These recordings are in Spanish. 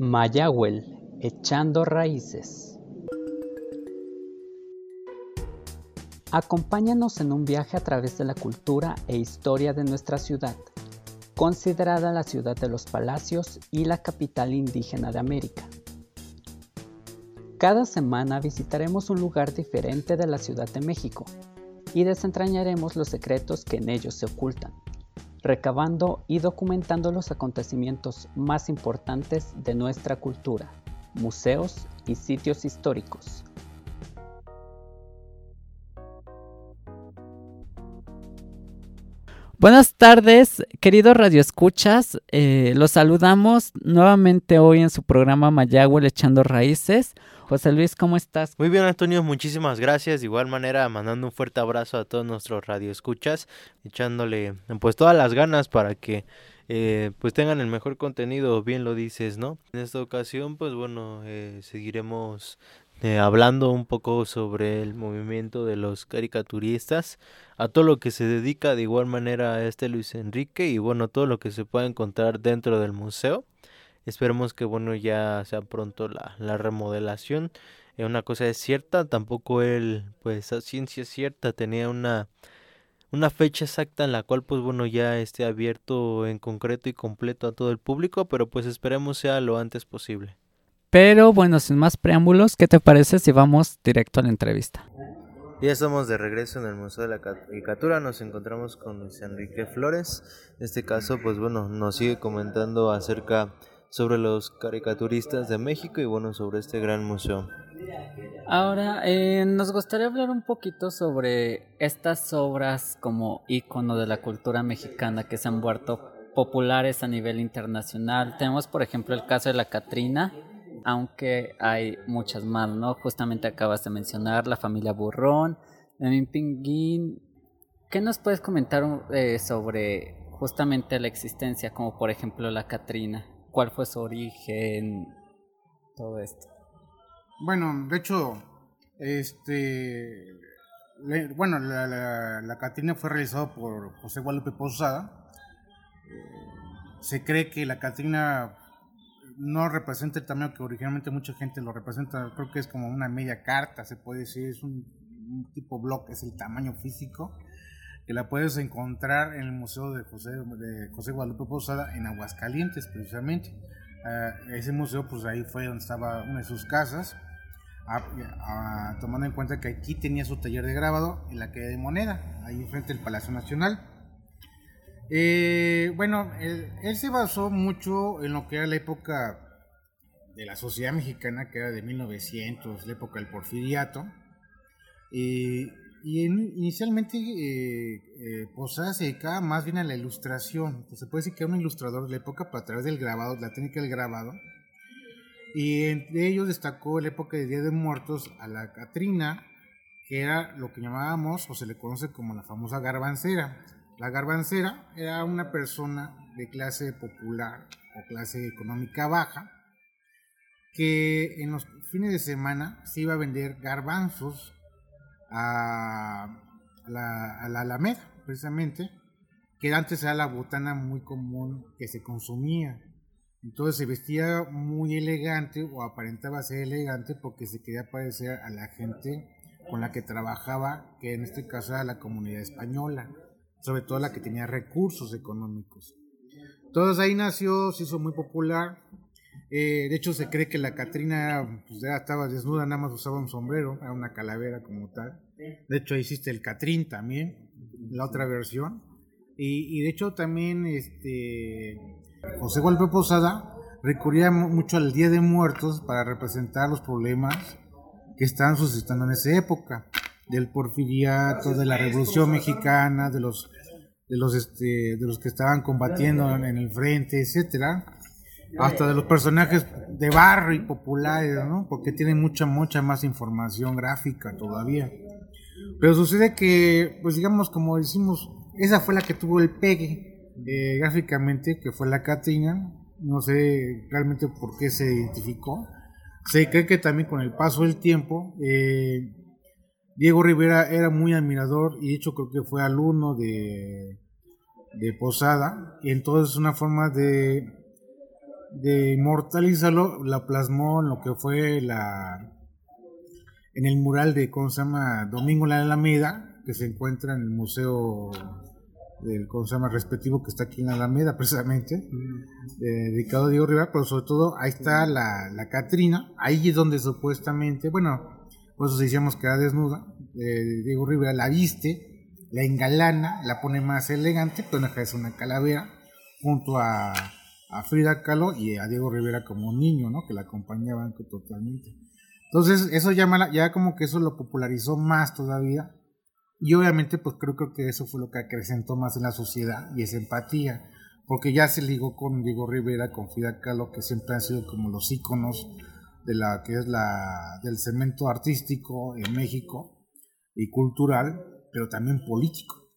Mayagüel, echando raíces. Acompáñanos en un viaje a través de la cultura e historia de nuestra ciudad, considerada la ciudad de los palacios y la capital indígena de América. Cada semana visitaremos un lugar diferente de la Ciudad de México y desentrañaremos los secretos que en ellos se ocultan recabando y documentando los acontecimientos más importantes de nuestra cultura, museos y sitios históricos. Buenas tardes, queridos radioescuchas. Eh, los saludamos nuevamente hoy en su programa Mayagüe Echando Raíces. José Luis, ¿cómo estás? Muy bien, Antonio, muchísimas gracias. De igual manera, mandando un fuerte abrazo a todos nuestros radioescuchas, echándole pues todas las ganas para que eh, pues tengan el mejor contenido, bien lo dices, ¿no? En esta ocasión, pues bueno, eh, seguiremos eh, hablando un poco sobre el movimiento de los caricaturistas, a todo lo que se dedica de igual manera a este Luis Enrique y bueno, todo lo que se puede encontrar dentro del museo. Esperemos que bueno ya sea pronto la, la remodelación. Eh, una cosa es cierta, tampoco él, pues a ciencia cierta, tenía una, una fecha exacta en la cual pues bueno ya esté abierto en concreto y completo a todo el público, pero pues esperemos sea lo antes posible. Pero bueno, sin más preámbulos, ¿qué te parece si vamos directo a la entrevista? Ya estamos de regreso en el Museo de la Caricatura, nos encontramos con Luis Enrique Flores. En este caso, pues bueno, nos sigue comentando acerca sobre los caricaturistas de México y bueno, sobre este gran museo. Ahora, eh, nos gustaría hablar un poquito sobre estas obras como ícono de la cultura mexicana que se han vuelto populares a nivel internacional. Tenemos, por ejemplo, el caso de la Catrina, aunque hay muchas más, ¿no? Justamente acabas de mencionar la familia Burrón, Memín Pinguín. ¿Qué nos puedes comentar eh, sobre justamente la existencia, como por ejemplo la Catrina? cuál fue su origen, todo esto. Bueno, de hecho, este, bueno, la, la, Catrina fue realizada por José Guadalupe Posada. Eh, se cree que la Catrina no representa el tamaño que originalmente mucha gente lo representa. Creo que es como una media carta, se puede decir, es un, un tipo bloque, es el tamaño físico que la puedes encontrar en el Museo de José, de José Guadalupe Posada en Aguascalientes, precisamente. Uh, ese museo, pues ahí fue donde estaba una de sus casas, tomando en cuenta que aquí tenía su taller de grabado en la calle de Moneda, ahí frente al Palacio Nacional. Eh, bueno, él, se basó mucho en lo que era la época de la sociedad mexicana, que era de 1900, la época del porfiriato. Y inicialmente eh, eh, Posada se dedicaba más bien a la ilustración. Pues se puede decir que era un ilustrador de la época, pero a través del grabado, la técnica del grabado. Y entre ellos destacó la época de Día de Muertos a la Catrina, que era lo que llamábamos, o se le conoce como la famosa garbancera. La garbancera era una persona de clase popular o clase económica baja, que en los fines de semana se iba a vender garbanzos a la, Alameda, precisamente, que antes era la botana muy común que se consumía. Entonces se vestía muy elegante o aparentaba ser elegante porque se quería parecer a la gente con la que trabajaba, que en este caso era la comunidad española, sobre todo la que tenía recursos económicos. Entonces ahí nació, se hizo muy popular, eh, de hecho, se cree que la Catrina pues, estaba desnuda, nada más usaba un sombrero, era una calavera como tal. De hecho, existe el Catrín también, la otra versión. Y, de hecho, también este, José Golpe Posada recurría mucho al Día de Muertos para representar los problemas que estaban suscitando en esa época, del porfiriato, de la Revolución Mexicana, de los, de los, este, de los que estaban combatiendo en el frente, etcétera hasta de los personajes de barrio y populares, ¿no? Porque tienen mucha, mucha más información gráfica todavía. Pero sucede que, pues digamos, como decimos, esa fue la que tuvo el pegue eh, gráficamente, que fue la Catrina. No sé realmente por qué se identificó. Se cree que también con el paso del tiempo, eh, Diego Rivera era muy admirador y de hecho creo que fue alumno de, de Posada. Y entonces una forma de de inmortalizarlo, la plasmó en lo que fue la en el mural de ¿cómo se llama? Domingo la Alameda, que se encuentra en el museo del ¿cómo se llama? respectivo que está aquí en Alameda precisamente, dedicado a Diego Rivera, pero sobre todo ahí está la, la Catrina, ahí es donde supuestamente, bueno, por eso decíamos que era desnuda, eh, Diego Rivera la viste, la engalana, la pone más elegante, pero no es una calavera, junto a, a Frida Kahlo y a Diego Rivera como niño, ¿no? Que la acompañaban totalmente. Entonces, eso llama, ya como que eso lo popularizó más todavía. Y obviamente, pues creo, creo que eso fue lo que acrecentó más en la sociedad y esa empatía. Porque ya se ligó con Diego Rivera, con Frida Kahlo, que siempre han sido como los íconos de la que es la del cemento artístico en México y cultural, pero también político.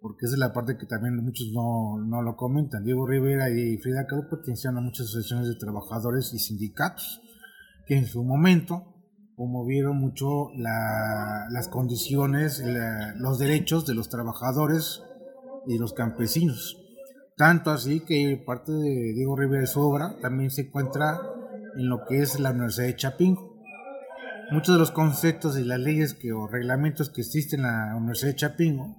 Porque esa es la parte que también muchos no, no lo comentan. Diego Rivera y Frida Kahlo pertenecían a muchas asociaciones de trabajadores y sindicatos que en su momento promovieron mucho las condiciones, los derechos de los trabajadores y los campesinos. Tanto así que parte de Diego Rivera de su obra también se encuentra en lo que es la Universidad de Chapingo. Muchos de los conceptos y las leyes que, o reglamentos que existen en la Universidad de Chapingo,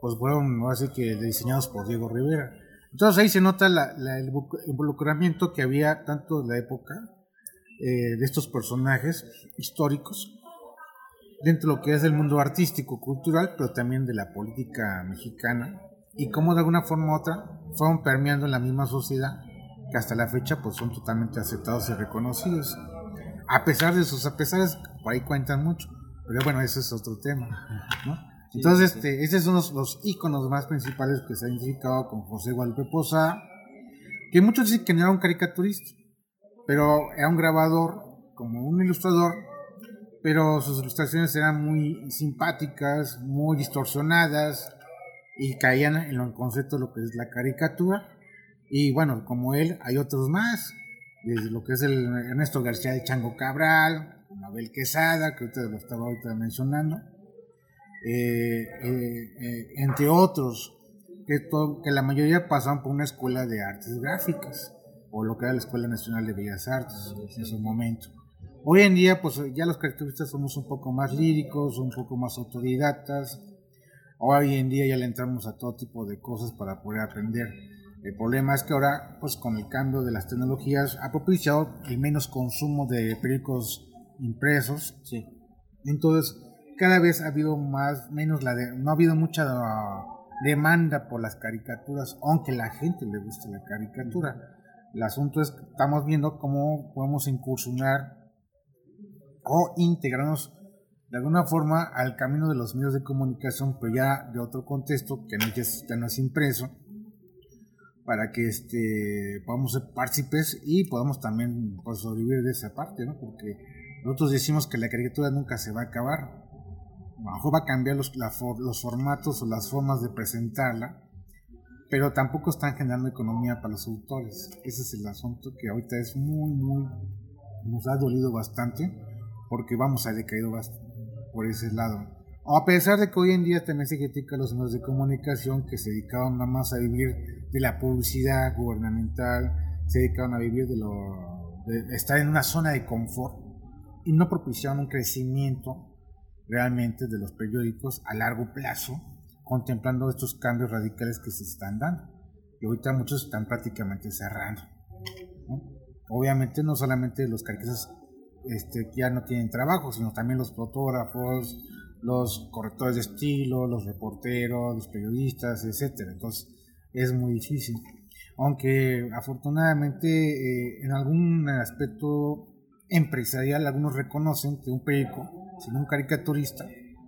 pues fueron así que diseñados por Diego Rivera. Entonces ahí se nota el involucramiento que había tanto en la época eh, de estos personajes históricos dentro de lo que es el mundo artístico, cultural, pero también de la política mexicana y cómo de alguna forma u otra fueron permeando en la misma sociedad que hasta la fecha pues son totalmente aceptados y reconocidos. A pesar de sus apesares, por ahí cuentan mucho, pero bueno, ese es otro tema, Entonces, este, esos son los, los íconos más principales que se han identificado con José Guadalupe Posada, que muchos dicen que no era un caricaturista, pero era un grabador, como un ilustrador, pero sus ilustraciones eran muy simpáticas, muy distorsionadas y caían en el concepto de lo que es la caricatura. Y bueno, como él, hay otros más, desde lo que es el Ernesto García de Chango Cabral, Mabel Quesada, que ahorita lo estaba ahorita mencionando, eh, eh, eh, entre otros, que, que la mayoría pasaban por una escuela de artes gráficas o lo que era la Escuela Nacional de Bellas Artes en su momento. Hoy en día, pues ya los caricaturistas somos un poco más líricos, un poco más autodidactas. Hoy en día ya le entramos a todo tipo de cosas para poder aprender. El problema es que ahora, pues con el cambio de las tecnologías, ha propiciado el menos consumo de periódicos impresos. Sí. Entonces, cada vez ha habido más, menos la de, no ha habido mucha demanda por las caricaturas, aunque la gente le guste la caricatura. El asunto es que estamos viendo cómo podemos incursionar o integrarnos de alguna forma al camino de los medios de comunicación, pero ya de otro contexto que no, ya no es impreso, para que este, podamos ser partícipes y podamos también pues, sobrevivir de esa parte, ¿no? porque nosotros decimos que la caricatura nunca se va a acabar, a va a cambiar los, los formatos o las formas de presentarla, pero tampoco están generando economía para los autores. Ese es el asunto que ahorita es muy, muy, nos ha dolido bastante, porque vamos a decaído por ese lado. A pesar de que hoy en día también se critica a los medios de comunicación que se dedicaban nada más a vivir de la publicidad gubernamental, se dedicaban a vivir de, lo, de estar en una zona de confort y no propiciaban un crecimiento realmente de los periódicos a largo plazo contemplando estos cambios radicales que se están dando. Y ahorita muchos están prácticamente cerrando. Obviamente no solamente los caricatistas este, ya no tienen trabajo, sino también los fotógrafos, los correctores de estilo, los reporteros, los periodistas, etcétera. Entonces es muy difícil. Aunque afortunadamente eh, en algún aspecto empresarial algunos reconocen que un periódico, sin un caricaturista,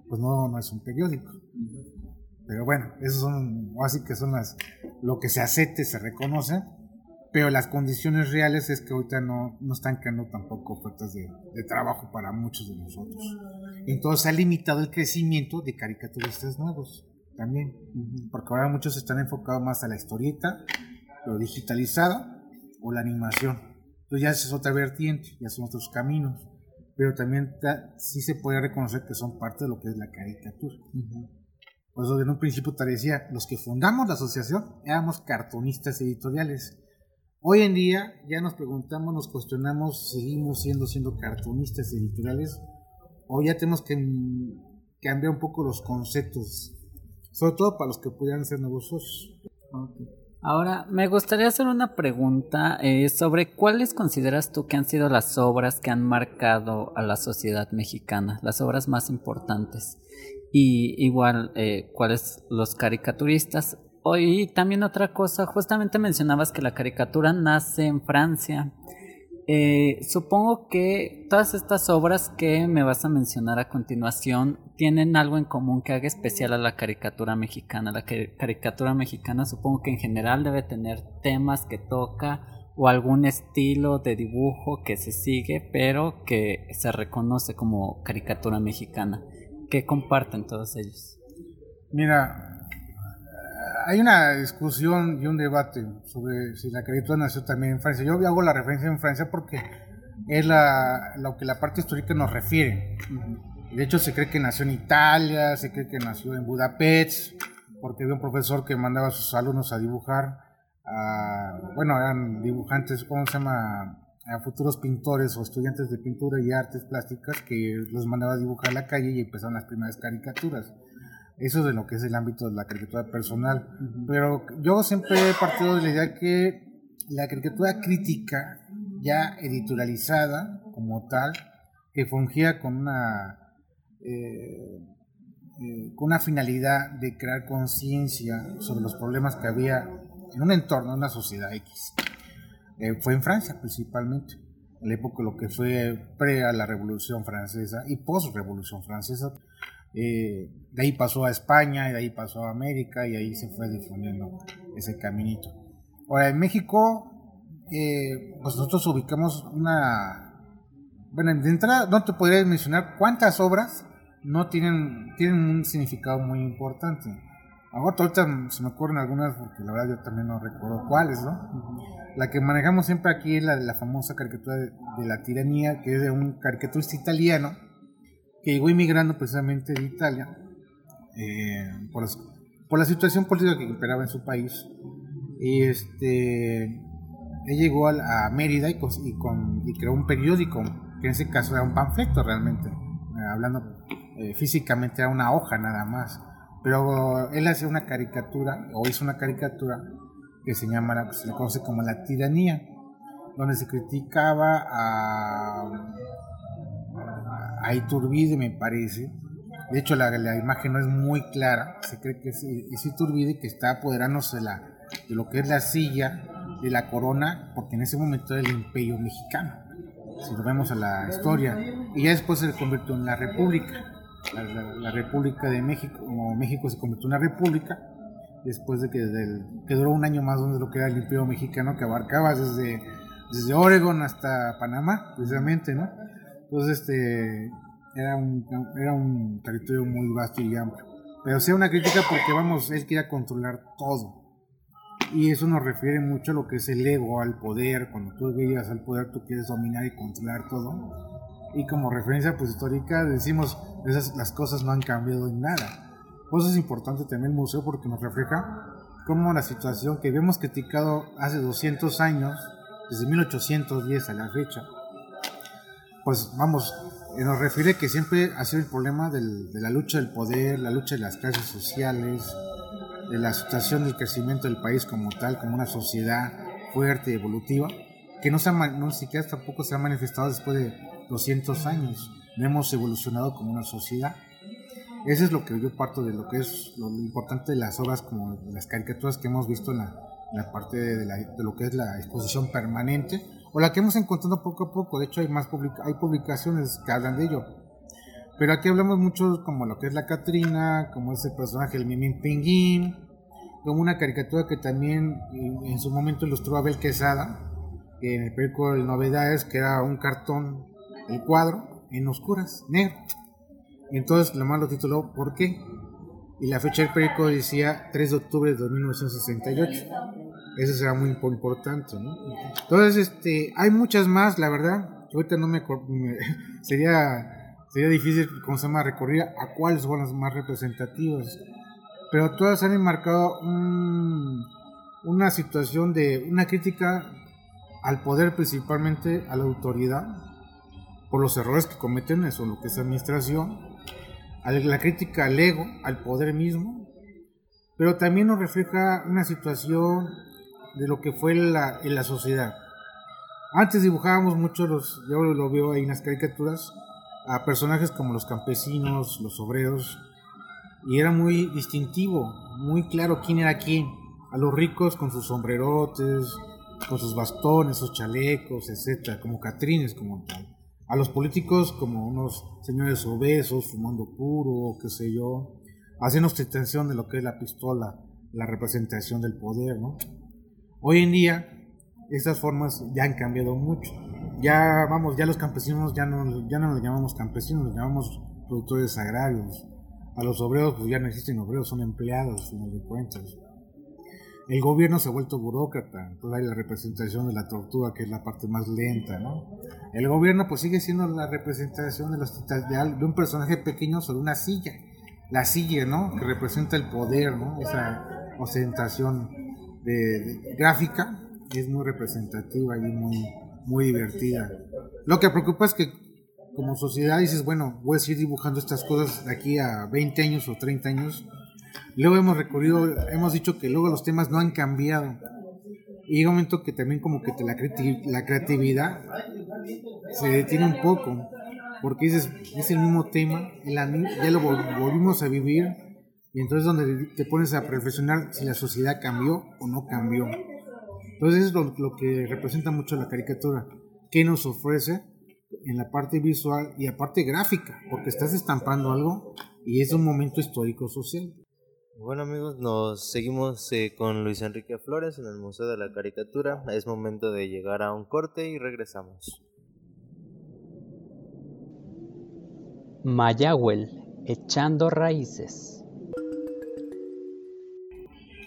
pues no, no es un periódico. Pero bueno, esos son, así que son las, lo que se acepte, se reconoce, pero las condiciones reales es que ahorita no, no están creando tampoco ofertas de, de, trabajo para muchos de nosotros. Entonces ha limitado el crecimiento de caricaturistas nuevos también, porque ahora muchos están enfocados más a la historieta, lo digitalizada o la animación. Entonces ya es otra vertiente, ya son otros caminos, pero también sí se puede reconocer que son parte de lo que es la caricatura. Por eso en un principio te decía, los que fundamos la asociación éramos cartonistas editoriales. Hoy en día ya nos preguntamos, nos cuestionamos, seguimos siendo siendo cartunistas editoriales o ya tenemos que cambiar un poco los conceptos, sobre todo para los que pudieran ser nuevos. Ahora, me gustaría hacer una pregunta eh, sobre cuáles consideras tú que han sido las obras que han marcado a la sociedad mexicana, las obras más importantes. Y igual, eh, cuáles los caricaturistas y también otra cosa, justamente mencionabas que la caricatura nace en Francia. Eh, supongo que todas estas obras que me vas a mencionar a continuación tienen algo en común que haga especial a la caricatura mexicana. La caricatura mexicana supongo que en general debe tener temas que toca o algún estilo de dibujo que se sigue, pero que se reconoce como caricatura mexicana. ¿Qué comparten todos ellos? Mira, hay una discusión y un debate sobre si la caricatura nació también en Francia. Yo hago la referencia en Francia porque es la, lo que la parte histórica nos refiere. De hecho, se cree que nació en Italia, se cree que nació en Budapest, porque había un profesor que mandaba a sus alumnos a dibujar, bueno, eran dibujantes, ¿cómo se llama? A futuros pintores o estudiantes de pintura y artes plásticas que los mandaba a dibujar a la calle y empezaron las primeras caricaturas. Eso de lo que es el ámbito de la caricatura personal. Pero yo siempre he partido de la idea que la caricatura crítica, ya editorializada como tal, que fungía con una, eh, eh, con una finalidad de crear conciencia sobre los problemas que había en un entorno, en una sociedad X. Eh, fue en Francia principalmente, en la época lo que fue pre a la Revolución Francesa y post-Revolución Francesa. Eh, de ahí pasó a España, y de ahí pasó a América, y ahí se fue difundiendo ese caminito. Ahora, en México, eh, pues nosotros ubicamos una... Bueno, de entrada, no te podría mencionar cuántas obras no tienen, tienen un significado muy importante. ahorita se me ocurren algunas, porque la verdad yo también no recuerdo cuáles, ¿no? La que manejamos siempre aquí es la la famosa caricatura de, de la tiranía, que es de un caricaturista italiano, que llegó inmigrando precisamente de Italia eh, por, la situación política que imperaba en su país. Y este, él llegó a, Mérida y, creó un periódico, que en ese caso era un panfleto realmente, eh, hablando eh, físicamente era una hoja nada más. Pero él hacía una caricatura, o hizo una caricatura, que se llama, se le conoce como la tiranía, donde se criticaba a a Iturbide, me parece. De hecho, la, imagen no es muy clara. Se cree que es, es Iturbide que está apoderándose de, lo que es la silla de la corona, porque en ese momento era el imperio mexicano. Si lo vemos a la historia. Y ya después se convirtió en la república. La, República de México, como México se convirtió en una república, después de que, del, que duró un año más donde lo que era el imperio mexicano, que abarcaba desde, desde hasta Panamá, precisamente, ¿no? Entonces, este, era un, era un territorio muy vasto y amplio. Pero sea una crítica porque, vamos, él quería controlar todo. Y eso nos refiere mucho a lo que es el ego, al poder. Cuando tú llegas al poder, tú quieres dominar y controlar todo. Y como referencia pues, histórica, decimos, esas, las cosas no han cambiado en nada. Pues es importante también el museo porque nos refleja cómo la situación que habíamos criticado hace 200 años, desde 1810 a la fecha, pues vamos, eh, nos refiere que siempre ha sido el problema de la lucha del poder, la lucha de las clases sociales, de la situación del crecimiento del país como tal, como una sociedad fuerte, evolutiva, que no, se ha, no siquiera tampoco se ha manifestado después de 200 años. No hemos evolucionado como una sociedad. Eso es lo que yo parto de lo que es lo importante de las obras como las caricaturas que hemos visto en la, parte de, de lo que es la exposición permanente o la que hemos encontrado poco a poco. De hecho, hay más hay publicaciones que hablan de ello. Pero aquí hablamos mucho como lo que es la Catrina, como ese personaje, el Mimín Pinguín, como una caricatura que también en su momento ilustró Abel Quesada, que en el periódico de Novedades, que era un cartón, el cuadro, en oscuras, negro. Entonces lo más lo tituló ¿Por qué? Y la fecha del periódico decía 3 de octubre de 1968. Eso será muy importante, ¿no? Entonces, este, hay muchas más, la verdad. Ahorita no me, sería sería difícil, ¿cómo se llama?, recorrer a cuáles son las más representativas. Pero todas han enmarcado una situación de una crítica al poder, principalmente a la autoridad, por los errores que cometen, eso lo que es administración, a la crítica al ego, al poder mismo, pero también nos refleja una situación de lo que fue la, en la sociedad. Antes dibujábamos mucho, los, yo lo veo ahí en las caricaturas, a personajes como los campesinos, los obreros, y era muy distintivo, muy claro quién era quién. A los ricos con sus sombrerotes, con sus bastones, sus chalecos, etcétera, como catrines, como tal. A los políticos como unos señores obesos, fumando puro, qué sé yo, haciendo ostentación de lo que es la pistola, la representación del poder, ¿no? Hoy en día, estas formas ya han cambiado mucho. Ya, vamos, ya los campesinos ya no, ya no los llamamos campesinos, los llamamos productores agrarios. A los obreros, pues ya no existen obreros, son empleados, final de cuentas. El gobierno se ha vuelto burócrata, entonces hay la representación de la tortuga, que es la parte más lenta, ¿no? El gobierno, pues sigue siendo la representación de, los, de un personaje pequeño sobre una silla. La silla, ¿no? Que representa el poder, ¿no? Esa ostentación de, gráfica es muy representativa y muy, muy divertida. Lo que preocupa es que como sociedad dices, bueno, voy a seguir dibujando estas cosas de aquí a 20 años o 30 años. Luego hemos recorrido, hemos dicho que luego los temas no han cambiado. Y hay un momento que también como que te la, la creatividad se detiene un poco. Porque dices, es el mismo tema, ya lo volvimos a vivir. Y entonces donde te pones a reflexionar si la sociedad cambió o no cambió. Entonces es lo, lo que representa mucho la caricatura. ¿Qué nos ofrece? en la parte visual y aparte gráfica, porque estás estampando algo y es un momento histórico social. Bueno amigos, nos seguimos eh, con Luis Enrique Flores en el Museo de la Caricatura. Es momento de llegar a un corte y regresamos. Mayagüel, echando raíces.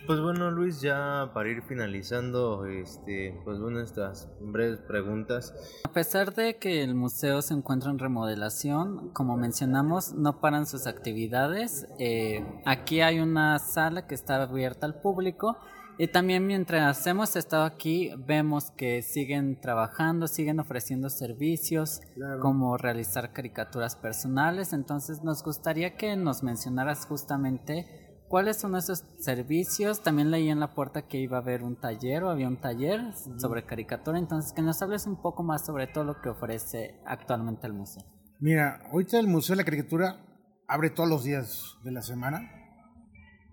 Pues bueno, Luis, ya para ir finalizando, este, pues bueno, estas breves preguntas. A pesar de que el museo se encuentra en remodelación, como mencionamos, no paran sus actividades. Eh, aquí hay una sala que está abierta al público y también mientras hemos estado aquí vemos que siguen trabajando, siguen ofreciendo servicios como realizar caricaturas personales. Entonces nos gustaría que nos mencionaras justamente ¿Cuáles son esos servicios? También leí en la puerta que iba a haber un taller o había un taller sobre caricatura, entonces que nos hables un poco más sobre todo lo que ofrece actualmente el museo. Mira, ahorita el Museo de la Caricatura abre todos los días de la semana.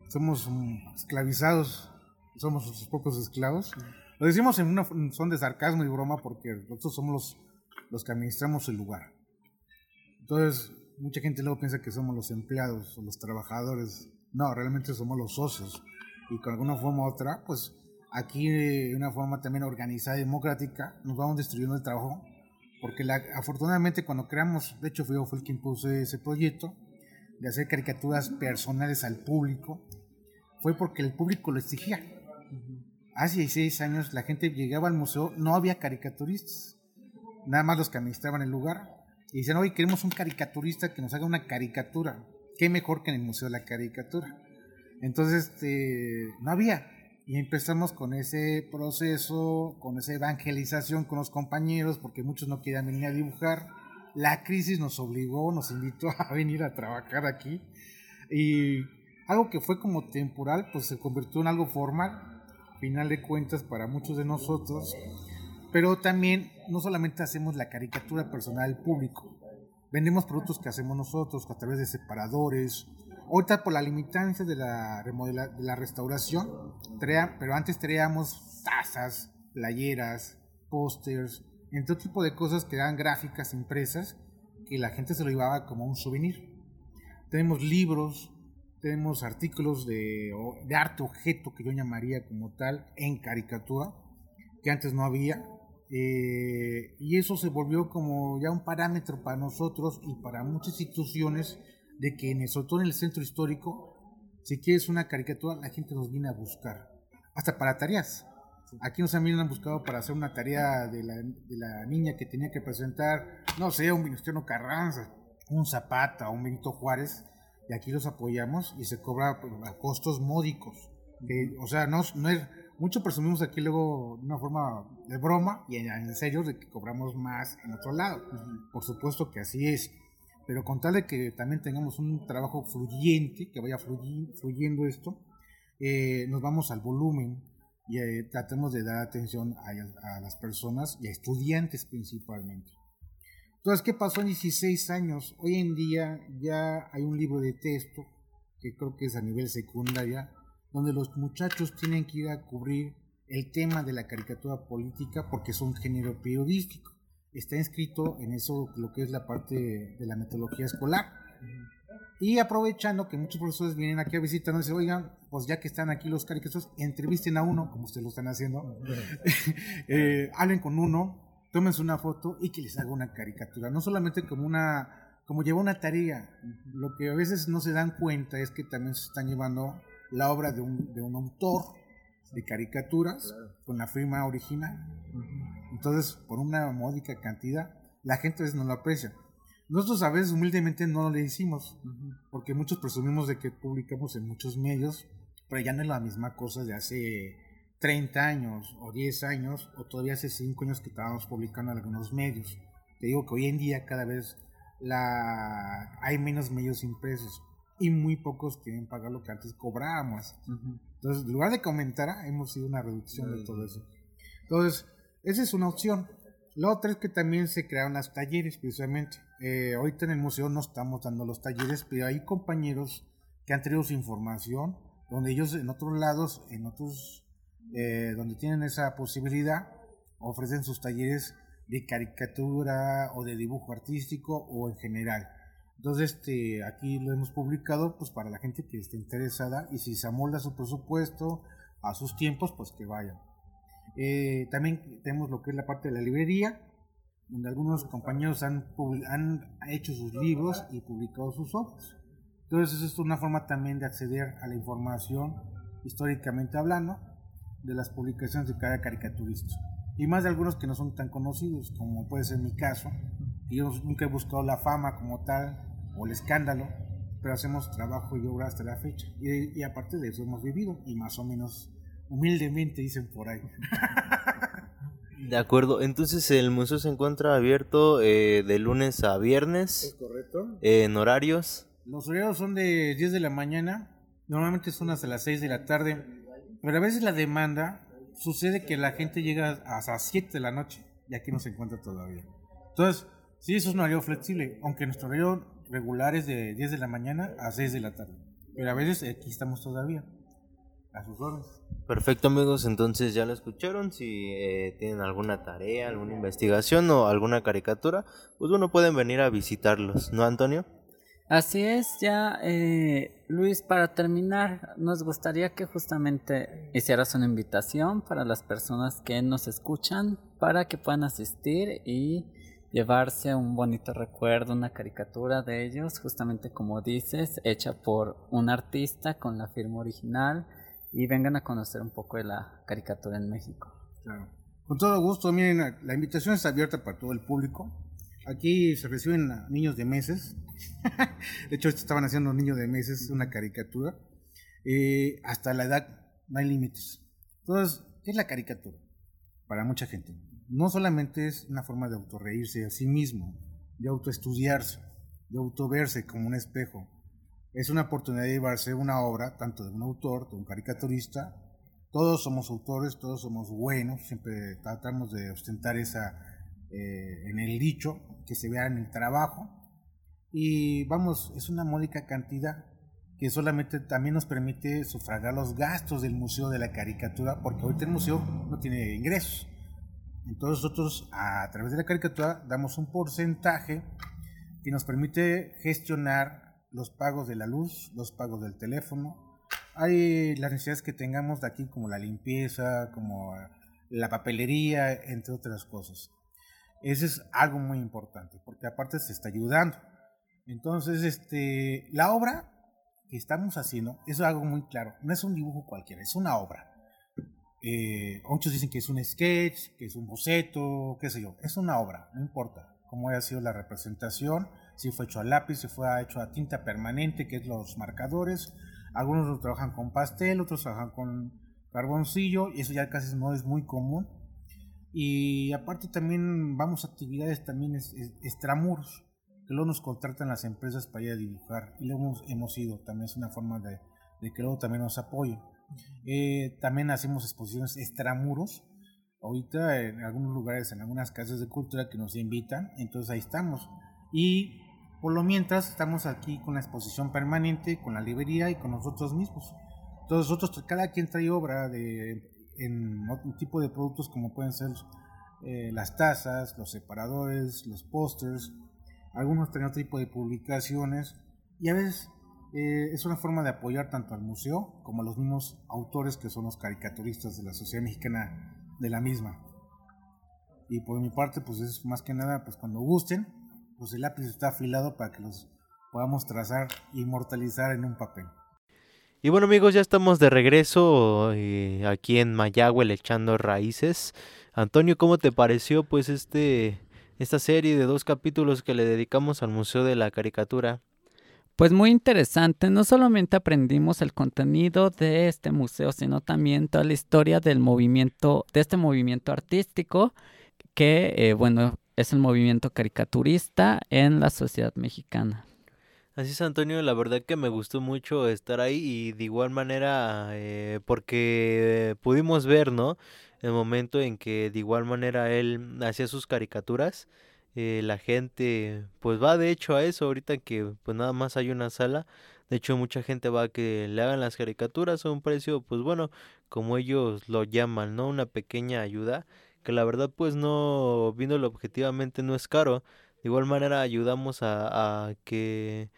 Somos esclavizados, somos sus propios esclavos. Lo decimos en una son de sarcasmo y broma porque nosotros somos los, los que administramos el lugar. Entonces, mucha gente luego piensa que somos los empleados o los trabajadores no, realmente somos los socios. Y con alguna forma u otra, pues aquí de una forma también organizada y democrática, nos vamos destruyendo el trabajo. Porque la, afortunadamente cuando creamos, de hecho yo fue el que impuse ese proyecto, de hacer caricaturas personales al público, fue porque el público lo exigía. Hace seis años la gente llegaba al museo, no había caricaturistas, nada más los que administraban el lugar. Y dicen, hoy queremos un caricaturista que nos haga una caricatura qué mejor que en el Museo de la Caricatura. Entonces, este, no había. Y empezamos con ese proceso, con esa evangelización con los compañeros, porque muchos no querían venir a dibujar. La crisis nos obligó, nos invitó a venir a trabajar aquí. Y algo que fue como temporal, pues se convirtió en algo formal, final de cuentas, para muchos de nosotros. Pero también, no solamente hacemos la caricatura personal al público, Vendemos productos que hacemos nosotros a través de separadores. Ahorita por la limitancia de la, de la restauración, pero antes traíamos tazas, playeras, pósters, entre otro tipo de cosas que eran gráficas impresas que la gente se lo llevaba como un souvenir. Tenemos libros, tenemos artículos de, de arte objeto que yo llamaría como tal en caricatura, que antes no había. Eh, y eso se volvió como ya un parámetro para nosotros y para muchas instituciones de que, en, sobre todo en el centro histórico, si quieres una caricatura, la gente nos viene a buscar, hasta para tareas. Aquí nos han buscado para hacer una tarea de la, de la niña que tenía que presentar, no sé, un Venustiano Carranza, un Zapata, un Benito Juárez, y aquí los apoyamos y se cobra pues, a costos módicos. o sea, no, no es mucho presumimos aquí luego de una forma de broma y en, serio de que cobramos más en otro lado. Por supuesto que así es. Pero con tal de que también tengamos un trabajo fluyente, que vaya fluyendo esto, eh, nos vamos al volumen y eh, tratemos de dar atención a, a, las personas y a estudiantes principalmente. Entonces, ¿qué pasó en 16 años? Hoy en día ya hay un libro de texto, que creo que es a nivel secundaria, donde los muchachos tienen que ir a cubrir el tema de la caricatura política porque es un género periodístico. Está inscrito en eso lo que es la parte de la metodología escolar. Y aprovechando que muchos profesores vienen aquí a visitarnos, dicen, oigan, pues ya que están aquí los caricaturas, entrevisten a uno, como ustedes lo están haciendo, eh, hablen con uno, tómense una foto y que les haga una caricatura. No solamente como una, como lleva una tarea, lo que a veces no se dan cuenta es que también se están llevando la obra de un, de un autor de caricaturas con la firma original. Entonces, por una módica cantidad, la gente a veces no lo aprecia. Nosotros a veces humildemente no lo hicimos, porque muchos presumimos de que publicamos en muchos medios, pero ya no es la misma cosa de hace 30 años o 10 años, o todavía hace 5 años que estábamos publicando en algunos medios. Te digo que hoy en día cada vez la... hay menos medios impresos y muy pocos quieren pagar lo que antes cobrábamos. Entonces, en lugar de comentar, hemos sido una reducción de todo eso. Entonces, esa es una opción. La otra es que también se crearon las talleres, precisamente. Eh, ahorita en el museo no estamos dando los talleres, pero hay compañeros que han traído su información, donde ellos en otros lados, en otros, eh, donde tienen esa posibilidad, ofrecen sus talleres de caricatura o de dibujo artístico o en general. Entonces, este, aquí lo hemos publicado pues para la gente que esté interesada y si se amolda su presupuesto a sus tiempos, pues que vayan. Eh, también tenemos lo que es la parte de la librería, donde algunos compañeros han, han hecho sus libros y publicado sus obras. Entonces, es una forma también de acceder a la información, históricamente hablando, de las publicaciones de cada caricaturista. Y más de algunos que no son tan conocidos, como puede ser mi caso. Yo nunca he buscado la fama como tal, o el escándalo, pero hacemos trabajo y obra hasta la fecha. Y, aparte de eso hemos vivido, y más o menos humildemente dicen por ahí. De acuerdo, entonces el museo se encuentra abierto eh, de lunes a viernes. ¿Es correcto? en horarios. Los horarios son de 10 de la mañana, normalmente son hasta las 6 de la tarde, pero a veces la demanda sucede que la gente llega hasta las 7 de la noche y aquí no se encuentra todavía. Entonces, sí, eso es un horario flexible, aunque nuestro horario regulares de 10 de la mañana a 6 de la tarde. Pero a veces aquí estamos todavía, a sus órdenes. Perfecto amigos, entonces ya lo escucharon, si eh, tienen alguna tarea, alguna investigación o alguna caricatura, pues bueno, pueden venir a visitarlos, ¿no Antonio? Así es, ya eh, Luis, para terminar, nos gustaría que justamente hicieras una invitación para las personas que nos escuchan para que puedan asistir y llevarse un bonito recuerdo, una caricatura de ellos, justamente como dices, hecha por un artista con la firma original y vengan a conocer un poco de la caricatura en México. Claro. Con todo gusto, miren, la invitación está abierta para todo el público. Aquí se reciben niños de meses. de hecho, estaban haciendo niños de meses una caricatura. Eh, hasta la edad no hay límites. Entonces, ¿qué es la caricatura? Para mucha gente no solamente es una forma de autorreírse a sí mismo, de autoestudiarse, de autoverse como un espejo. Es una oportunidad de llevarse una obra, tanto de un autor, de un caricaturista. Todos somos autores, todos somos buenos, siempre tratamos de ostentar esa eh, en el dicho, que se vea en el trabajo. Y vamos, es una módica cantidad que solamente también nos permite sufragar los gastos del Museo de la Caricatura, porque ahorita el museo no tiene ingresos. Entonces nosotros a través de la caricatura damos un porcentaje que nos permite gestionar los pagos de la luz, los pagos del teléfono. Hay las necesidades que tengamos de aquí como la limpieza, como la papelería, entre otras cosas. Eso es algo muy importante, porque aparte se está ayudando. Entonces, este, la obra que estamos haciendo es algo muy claro. No es un dibujo cualquiera, es una obra. Eh, muchos dicen que es un sketch, que es un boceto, qué sé yo. Es una obra, no importa cómo haya sido la representación, si fue hecho a lápiz, si fue hecho a tinta permanente, que es los marcadores. Algunos trabajan con pastel, otros trabajan con, carboncillo, y eso ya casi no es muy común. Y aparte también vamos a actividades también extramuros, que luego nos contratan las empresas para ir a dibujar, y luego hemos, ido, también es una forma de, que luego también nos apoyen. Eh, también hacemos exposiciones extramuros, ahorita en algunos lugares, en algunas casas de cultura que nos invitan, entonces ahí estamos. Y por lo mientras estamos aquí con la exposición permanente, con la librería y con nosotros mismos. Todos nosotros, cada quien trae obra de, en otro tipo de productos como pueden ser eh, las tazas, los separadores, los pósters, algunos traen otro tipo de publicaciones y a veces eh, es una forma de apoyar tanto al museo como a los mismos autores que son los caricaturistas de la sociedad mexicana de la misma. Y por mi parte, pues es más que nada, pues cuando gusten, pues el lápiz está afilado para que los podamos trazar e inmortalizar en un papel. Y bueno amigos, ya estamos de regreso eh, aquí en Mayagüe echando raíces. Antonio, ¿cómo te pareció pues este esta serie de dos capítulos que le dedicamos al Museo de la Caricatura? Pues muy interesante, no solamente aprendimos el contenido de este museo, sino también toda la historia del movimiento, de este movimiento artístico, que eh, bueno, es el movimiento caricaturista en la sociedad mexicana. Así es, Antonio, la verdad que me gustó mucho estar ahí y de igual manera eh, porque pudimos ver, ¿no? El momento en que de igual manera él hacía sus caricaturas eh, la gente pues va de hecho a eso ahorita que pues nada más hay una sala de hecho mucha gente va a que le hagan las caricaturas a un precio pues bueno como ellos lo llaman no una pequeña ayuda que la verdad pues no viéndolo objetivamente no es caro. De igual manera ayudamos a, a que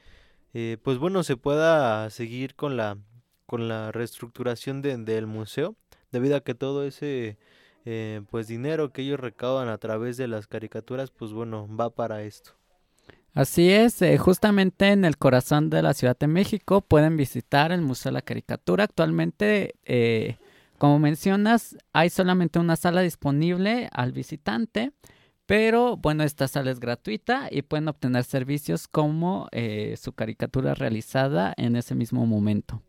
eh, pues bueno se pueda seguir con la con la reestructuración de, del museo debido a que todo ese eh, pues dinero que ellos recaudan a través de las caricaturas, pues bueno, va para esto. Así es, eh, justamente en el corazón de la Ciudad de México pueden visitar el Museo de la Caricatura. Actualmente, eh, como mencionas, hay solamente una sala disponible al visitante, pero bueno, esta sala es gratuita y pueden obtener servicios como su caricatura realizada en ese mismo momento.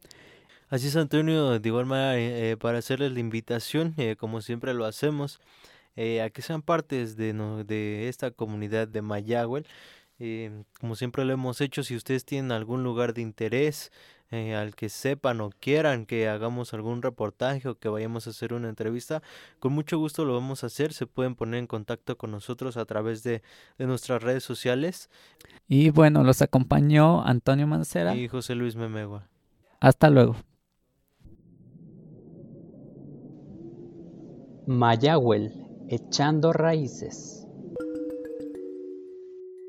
Así es, Antonio, de igual manera, eh, eh, para hacerles la invitación, eh, como siempre lo hacemos, a que sean partes de, de esta comunidad de Mayagüel. como siempre lo hemos hecho, si ustedes tienen algún lugar de interés al que sepan o quieran que hagamos algún reportaje o que vayamos a hacer una entrevista, con mucho gusto lo vamos a hacer. Se pueden poner en contacto con nosotros a través de, de nuestras redes sociales. Y bueno, los acompañó Antonio Mancera y José Luis Memegua. Hasta luego. Mayagüel, echando raíces.